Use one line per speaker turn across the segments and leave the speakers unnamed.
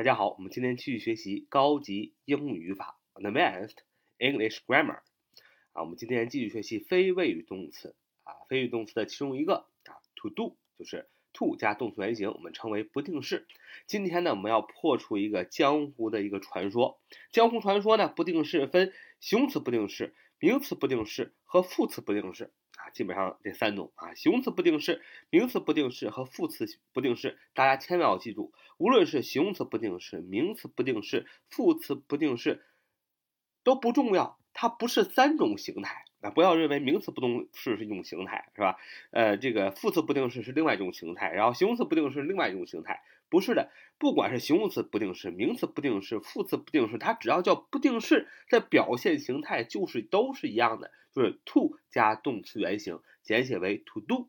大家好，我们今天继续学习高级英语语法 （Advanced English Grammar）。啊，我们今天继续学习非谓语动词。啊，非谓语动词的其中一个啊，to do，就是 to 加动词原形，我们称为不定式。今天呢，我们要破除一个江湖的一个传说。江湖传说呢，不定式分形容词不定式、名词不定式和副词不定式。基本上这三种啊，形容词不定式、名词不定式和副词不定式，大家千万要记住。无论是形容词不定式、名词不定式、副词不定式，都不重要，它不是三种形态。啊，不要认为名词不定式是一种形态，是吧？呃，这个副词不定式是另外一种形态，然后形容词不定式是另外一种形态，不是的。不管是形容词不定式、名词不定式、副词不定式，它只要叫不定式，这表现形态就是都是一样的，就是 to 加动词原形，简写为 to do。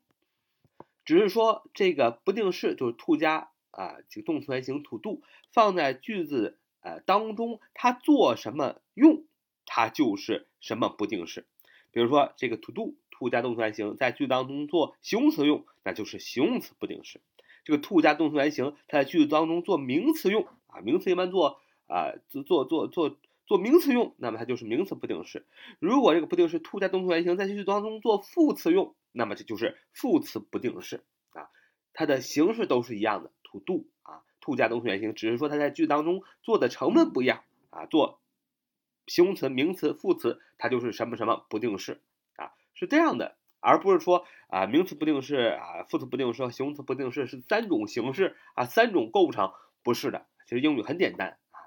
只是说这个不定式就是 to 加啊这个动词原形 to do 放在句子呃当中，它做什么用，它就是什么不定式。比如说，这个 to do to 加动词原形在句子当中做形容词用，那就是形容词不定式。这个 to 加动词原形它在句子当中做名词用啊，名词一般做啊做做做做做名词用，那么它就是名词不定式。如果这个不定式 to 加动词原形在句子当中做副词用，那么这就是副词不定式啊。它的形式都是一样的，to do 啊，to 加动词原形，只是说它在句子当中做的成分不一样啊，做。形容词、名词、副词，它就是什么什么不定式啊，是这样的，而不是说啊，名词不定式啊，副词不定式和形容词不定式是三种形式啊，三种构成，不是的。其实英语很简单啊，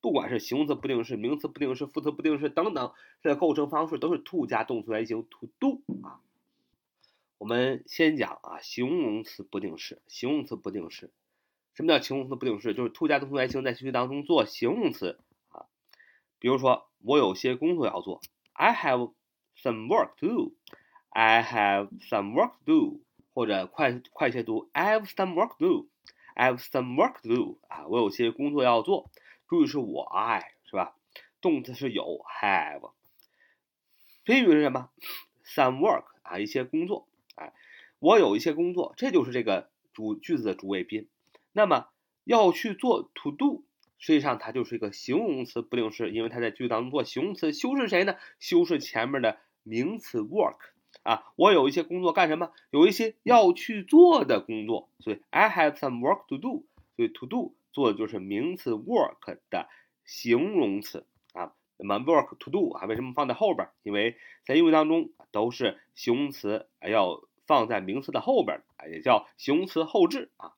不管是形容词不定式、名词不定式、副词不定式等等，这构成方式都是 to 加动词原形 to do 啊。我们先讲啊，形容词不定式。形容词不定式，什么叫形容词不定式？就是 to 加动词原形在句子当中做形容词啊。比如说，我有些工作要做。I have some work to do. I have some work to do. 或者快快些读，I have some work to do. I have some work to do. 啊，我有些工作要做。注意是我 I 是吧？动词是有 have。宾语是什么？Some work 啊，一些工作。哎，我有一些工作，这就是这个主句子的主谓宾。那么要去做 to do。实际上它就是一个形容词不定式，因为它在句子当中做形容词，修饰谁呢？修饰前面的名词 work 啊。我有一些工作干什么？有一些要去做的工作，所以 I have some work to do。所以 to do 做的就是名词 work 的形容词啊。那么 work to do 啊，为什么放在后边？因为在英语当中都是形容词要放在名词的后边啊，也叫形容词后置啊。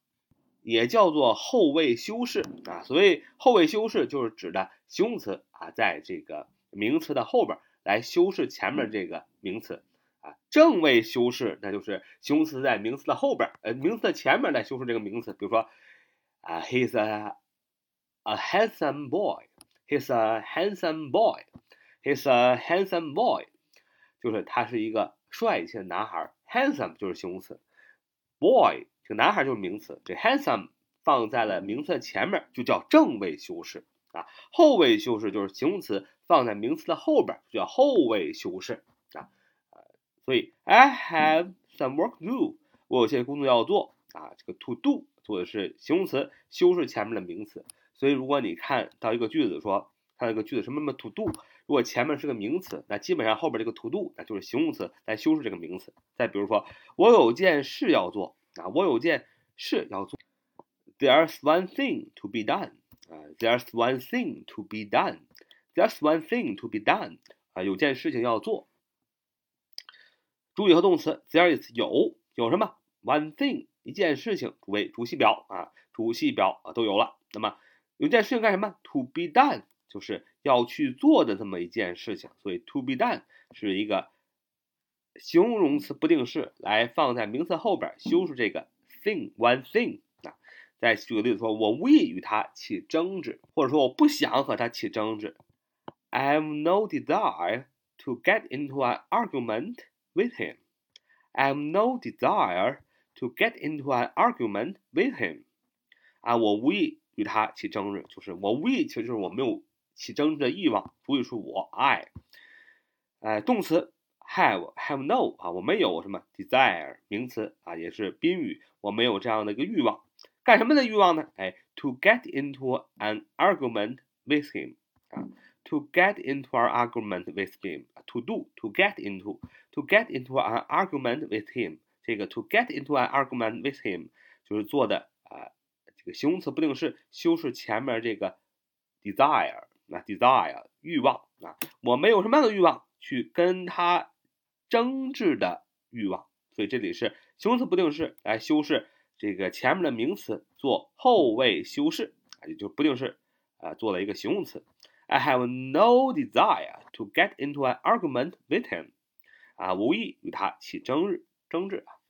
也叫做后位修饰啊，所谓后位修饰就是指的形容词啊，在这个名词的后边来修饰前面这个名词啊。正位修饰那就是形容词在名词的后边，呃，名词的前面来修饰这个名词。比如说啊，He's a a handsome boy. He's a handsome boy. He's a handsome boy. 就是他是一个帅气的男孩。Handsome 就是形容词，boy。这个男孩就是名词，这 handsome 放在了名词的前面，就叫正位修饰啊。后位修饰就是形容词放在名词的后边，就叫后位修饰。所以 I have some work to do，我有些工作要做啊。这个 to do 做的是形容词修饰前面的名词，所以如果你看到一个句子说它这个句子什么什么 to do，如果前面是个名词，那基本上后边这个 to do 那就是形容词来修饰这个名词。再比如说我有件事要做。啊，我有件事要做。There's one thing to be done. 啊，There's one thing to be done. There's one thing to be done. 啊，有件事情要做。主语和动词，there is 有有什么？one thing 一件事情主谓主系表啊，主系表啊都有了。那么有件事情干什么？To be done 就是要去做的这么一件事情，所以 to be done 是一个。形容词不定式来放在名词后边修饰这个 thing one thing 啊。再举个例子说，我无意与他起争执，或者说我不想和他起争执。I have no desire to get into an argument with him. I have no desire to get into an argument with him. 啊，我无意与他起争执，就是我无意，其实就是我没有起争执的欲望。主语是我 I，哎，动词。have have no 啊，我没有什么 desire 名词啊，也是宾语，我没有这样的一个欲望。 干什么的欲望呢？哎，to get into an argument with him 啊，to get into an argument with him，to do，to get To get into an argument with him，这个 to get into an argument with him 就是做的啊，这个形容词不定式修饰前面这个 desire，那 desire 欲望啊，我没有什么样的欲望去跟他争执的欲望，所以这里是形容词不定式来修饰。这个前面的名词做后位修饰啊，也就不定式啊，做了一个形容词。I have no desire to get into an argument with him，啊，无意与他起争执争执啊。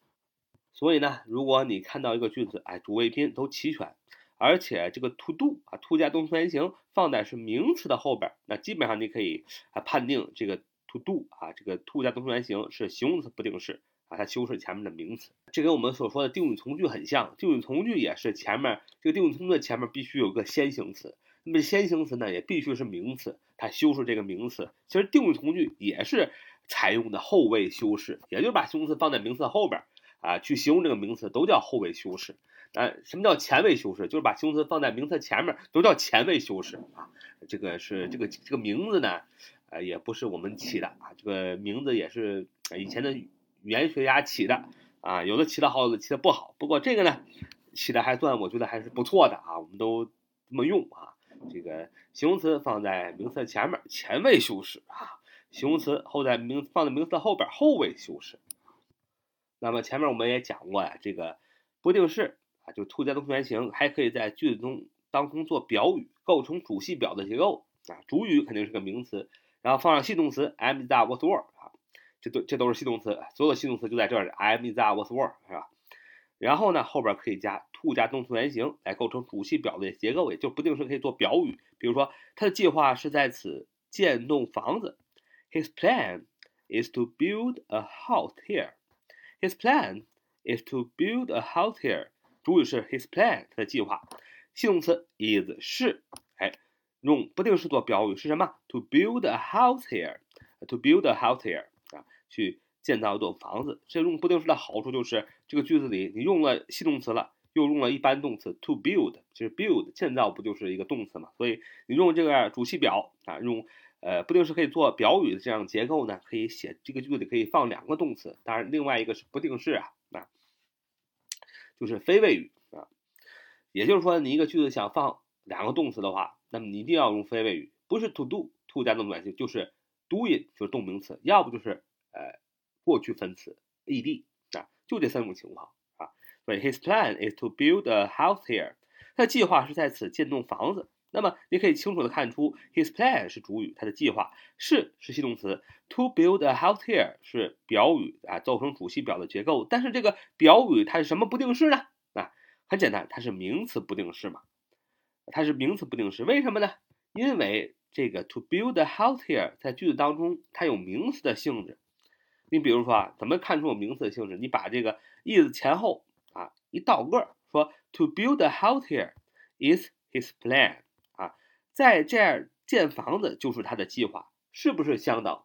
所以呢，如果你看到一个句子，哎，主谓宾都齐全，而且这个 to do 啊，to 加动词原形放在是名词的后边，那基本上你可以啊判定这个 to do 啊，这个 to 加动词原形是形容词不定式。把它修饰前面的名词，这跟我们所说的定语从句很像。定语从句也是前面这个定语从句的前面必须有个先行词，那么先行词呢也必须是名词，它修饰这个名词。其实定语从句也是采用的后位修饰，也就是把形容词放在名词后边啊，去形容这个名词都叫后位修饰。啊，什么叫前位修饰？就是把形容词放在名词前面都叫前位修饰啊。这个是这个这个名字呢，呃，也不是我们起的啊，这个名字也是以前的。语言学家起的啊，有的起的好，有的起的不好。不过这个呢，起的还算，我觉得还是不错的啊。我们都这么用啊。这个形容词放在名词前面，前位修饰啊；形容词后在名放在名词的后边，后位修饰。那么前面我们也讲过呀，这个不定式啊，就 to 加动词原形，还可以在句子中当中做表语，构成主系表的结构啊。主语肯定是个名词，然后放上系动词 am、is、are、was、were 啊。这都这都是系动词，所有的系动词就在这里 am, is, are, was, were，是吧？然后呢，后边可以加 to 加动词原形来构成主系表的结构，也就不定式可以做表语。比如说，他的计划是在此建栋房子，His plan is to build a house here. His plan is to build a house here. 主语是 his plan，他的计划。系动词 is 是，哎，用不定式做表语是什么？To build a house here. To build a house here. 啊去建造一栋房子，这用不定式的好处就是这个句子里你用了系动词了，又用了一般动词 to build，其实 build 建造不就是一个动词嘛？所以你用这个主系表啊，用呃不定式可以做表语的这样结构呢，可以写这个句子可以放两个动词，当然另外一个是不定式啊，啊，就是非谓语啊，也就是说你一个句子想放两个动词的话，那么你一定要用非谓语，不是 to do，to 加动词原形就是 doing 就是动名词，要不就是。呃，过去分词 ed 啊，就这三种情况啊。所以 his plan is to build a house here。他的计划是在此建栋房子。那么你可以清楚的看出，his plan 是主语，他的计划是是系动词，to build a house here 是表语啊，造成主系表的结构。但是这个表语它是什么不定式呢？啊，很简单，它是名词不定式嘛。它是名词不定式，为什么呢？因为这个 to build a house here 在句子当中它有名词的性质。你比如说啊，怎么看出有名词的性质？你把这个 is 前后啊一倒个，说 to build a house here is his plan，在这儿建房子就是他的计划，是不是相等？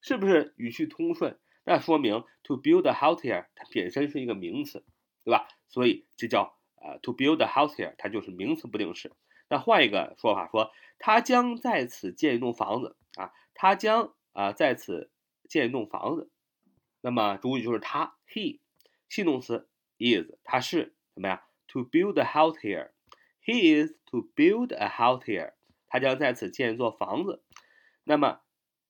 是不是语序通顺？那说明 to build a house here 它本身是一个名词，对吧？所以这叫呃 to build a house here 它就是名词不定式。那换一个说法说，他将在此建一栋房子啊，他将啊在此建一栋房子。那么主语就是他，he，系动词 is，他是怎么样？To build a house here，he is to build a house here，他将在此建一座房子。那么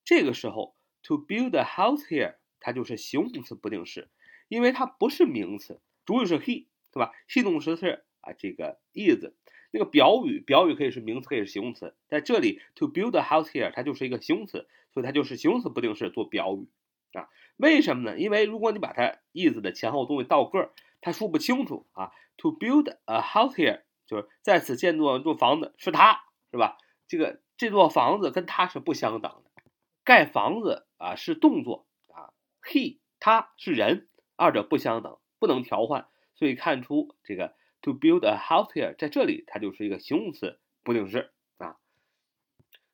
这个时候，to build a house here，它就是形容词不定式，因为它不是名词，主语是 he，对吧？系动词是啊这个 is，那个表语，表语可以是名词，可以是形容词，在这里 to build a house here，它就是一个形容词，所以它就是形容词不定式做表语。啊，为什么呢？因为如果你把它 is 的前后东西倒个儿，它说不清楚啊。To build a house here，就是在此建造一座房子，是他是吧？这个这座房子跟他是不相等的。盖房子啊是动作啊，he 他是人，二者不相等，不能调换。所以看出这个 to build a house here，在这里它就是一个形容词不定式啊。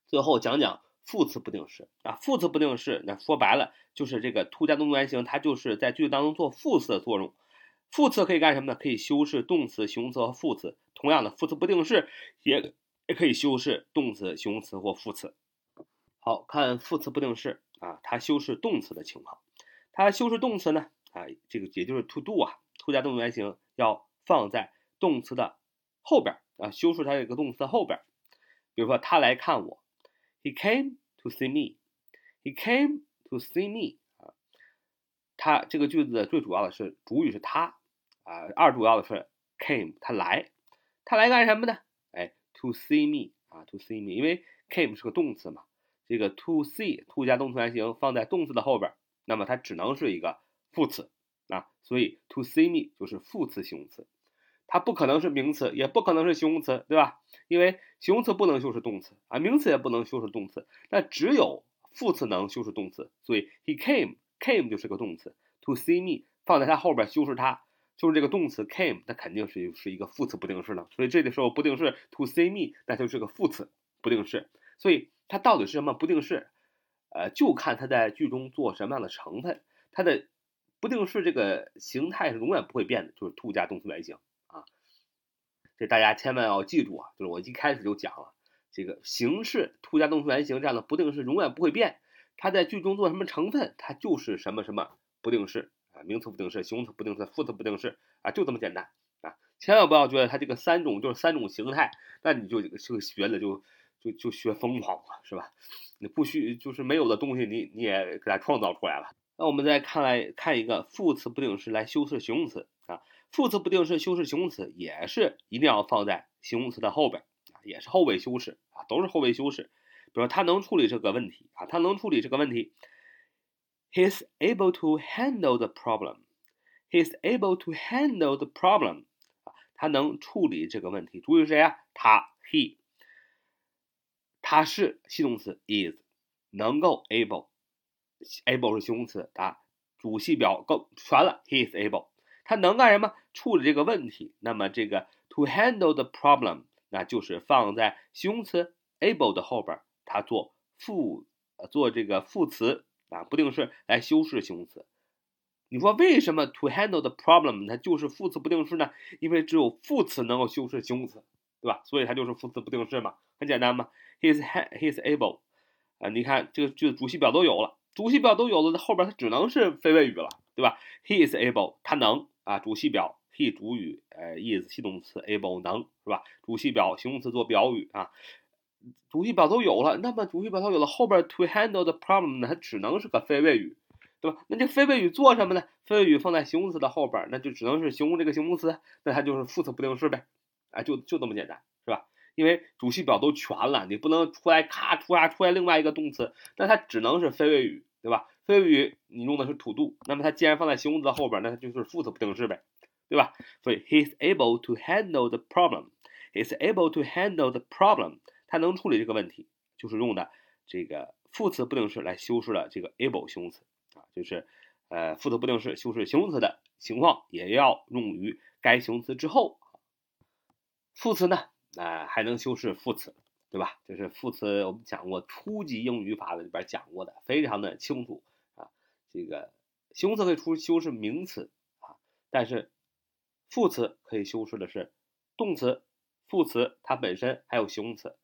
最后讲讲。副词不定式啊，副词不定式，那说白了就是这个 to 加动词原形，它就是在句子当中做副词的作用。副词可以干什么呢？可以修饰动词、形容词和副词。同样的，副词不定式也也可以修饰动词、形容词或副词。好看副词不定式啊，它修饰动词的情况。它修饰动词呢啊，这个也就是 to do 啊，to 加动词原形要放在动词的后边啊，修饰它这个动词的后边。比如说，他来看我，He came to see me. He came to see me 啊，他这个句子最主要的是主语是他。啊，二主要的是 came，他来，他来干什么呢？，to see me 啊，to see me，因为 came 是个动词嘛，这个 to see，to 加动词原形放在动词的后边，那么它只能是一个副词啊，所以 to see me 就是副词形容词，它不可能是名词，也不可能是形容词，对吧？因为形容词不能修饰动词啊，名词也不能修饰动词，那只有副词能修饰动词，所以 he came，came 就是个动词，to see me 放在它后边修饰它。就是这个动词 came，它肯定是是一个副词不定式了，所以这个时候不定式 to see me，那就是个副词不定式。所以它到底是什么不定式？呃，就看它在句中做什么样的成分。它的不定式这个形态是永远不会变的，就是 to 加动词原形啊。这大家千万要记住啊，就是我一开始就讲了，这个形式 to 加动词原形这样的不定式永远不会变。它在句中做什么成分，它就是什么什么不定式。啊，名词不定式、形容词不定式、副词不定式啊，就这么简单啊！千万不要觉得它这个三种就是三种形态，那你就就学了就就就学疯狂了，是吧？你不需就是没有的东西，你你也给它创造出来了。那我们再看来看一个副词不定式来修饰形容词啊，副词不定式修饰形容词也是一定要放在形容词的后边啊，也是后位修饰啊，都是后位修饰。比如他能处理这个问题啊，他能处理这个问题。He's able to handle the problem. He's able to handle the problem. 啊，他能处理这个问题。主语是谁啊？他，he。他是系动词，is，能够 able，able 是形容词啊，主系表够全了。He is able，他能干什么？处理这个问题。那么这个 to handle the problem，那就是放在形容词 able 的后边，它做副，做这个副词。啊，不定式来修饰形容词。你说为什么 to handle the problem 它就是副词不定式呢？因为只有副词能够修饰形容词，对吧？所以它就是副词不定式嘛，很简单嘛。He's he's able 啊，你看这个句子主系表都有了，主系表都有了，那后边它只能是非谓语了，对吧？He is able，他能啊，主系表 he 主语，呃，is 系动词，able 能是吧？主系表形容词做表语啊。主系表都有了，那么主系表都有了，后边 to handle the problem 呢，它只能是个非谓语，对吧？那这非谓语做什么呢？非谓语放在形容词的后边，那就只能是形容这个形容词，那它就是副词不定式呗，哎，就就这么简单，是吧？因为主系表都全了，你不能出来咔突然出来另外一个动词，那它只能是非谓语，对吧？非谓语你用的是 to do，那么它既然放在形容词的后边，那它就是副词不定式呗，对吧？所以 he's able to handle the problem，he's able to handle the problem。它能处理这个问题，就是用的这个副词不定式来修饰了这个 able 形容词啊，就是呃副词不定式修饰形容词的情况，也要用于该形容词之后。副词呢，啊还能修饰副词，对吧？就是副词我们讲过初级英语法里边讲过的，非常的清楚啊。这个形容词可以出修饰名词啊，但是副词可以修饰的是动词，副词它本身还有形容词。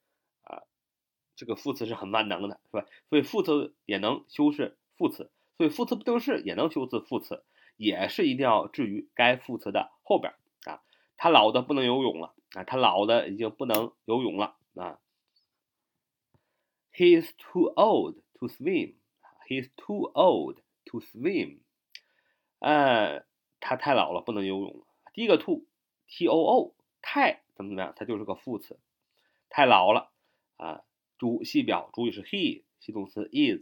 这个副词是很万能的，是吧？所以副词也能修饰副词，所以副词不定式也能修饰副词，也是一定要置于该副词的后边啊。他老的不能游泳了啊，他老的已经不能游泳了啊。He is too old to swim. He is too old to swim. 呃，他太老了，不能游泳了。第一个 too，t o o，太怎么怎么样，它就是个副词，太老了啊。主系表主语是 he，系动词 is，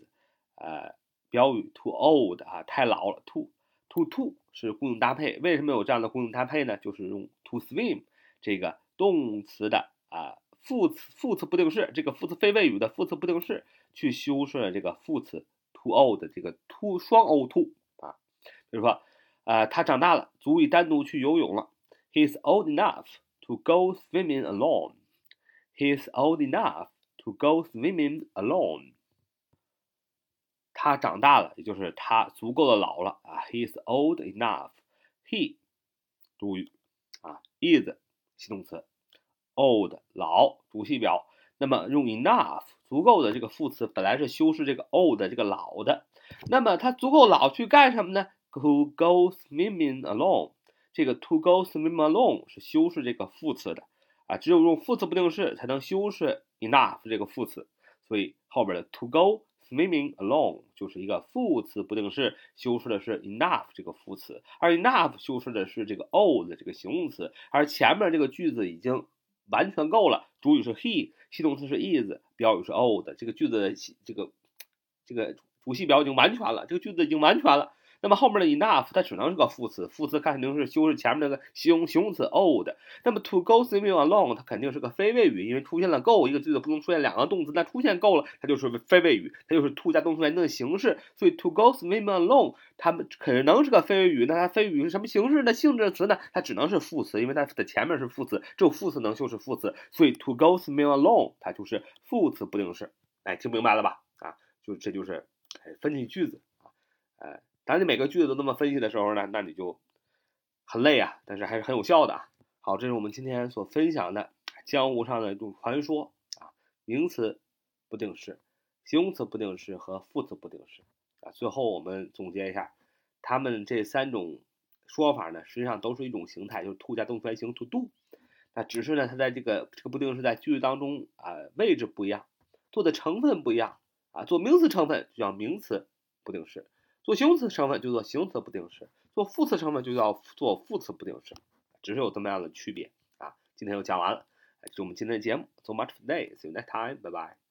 呃，表语 too old 啊，太老了。too too too 是固定搭配，为什么有这样的固定搭配呢？就是用 to swim 这个动词的啊副词副词不定式，这个副词非谓语的副词不定式去修饰这个副词 too old 这个 too 双 o too 啊，比如说，呃，他长大了，足以单独去游泳了。He's old enough to go swimming alone. He's old enough. To go swimming alone，他长大了，也就是他足够的老了啊。He is old enough. He 主语啊，is 系动词，old 老主系表。那么用 enough 足够的这个副词本来是修饰这个 old 这个老的，那么他足够老去干什么呢？To go swimming alone，这个 to go swimming alone 是修饰这个副词的啊，只有用副词不定式才能修饰 enough 这个副词，所以后边的 to go。Swimming alone 就是一个副词不定式，修饰的是 enough 这个副词，而 enough 修饰的是这个 old 这个形容词，而前面这个句子已经完全够了。主语是 he，系动词是 is，表语是 old，这个句子的这个这个主系表已经完全了，这个句子已经完全了。那么后面的 enough 它只能是个副词，副词肯定是修饰前面那个形容形容词 old。那么 to go swimming alone 它肯定是个非谓语，因为出现了 go 一个句子不能出现两个动词，那出现 go 了，它就是非谓语，它就是 to 加动词原形的形式。所以 to go swimming alone 它们可能是个非谓语，那它非谓语是什么形式呢？性质词呢？它只能是副词，因为它的前面是副词，只有副词能修饰副词，所以 to go swimming alone 它就是副词不定式。哎，听明白了吧？啊，就这就是哎分析句子啊，哎。当你每个句子都那么分析的时候呢，那你就很累啊，但是还是很有效的。好，这是我们今天所分享的江湖上的一种传说啊，名词不定式、形容词不定式和副词不定式啊。最后我们总结一下，他们这三种说法呢，实际上都是一种形态，就是 to 加动词原形 to do。那只是呢，它在这个这个不定式在句子当中啊位置不一样，做的成分不一样啊。做名词成分就叫名词不定式。做形容词成分就做形容词不定式，做副词成分就叫做副词不定式，只是有这么样的区别啊。今天就讲完了，这是我们今天的节目。So much for today. See you next time. Bye bye.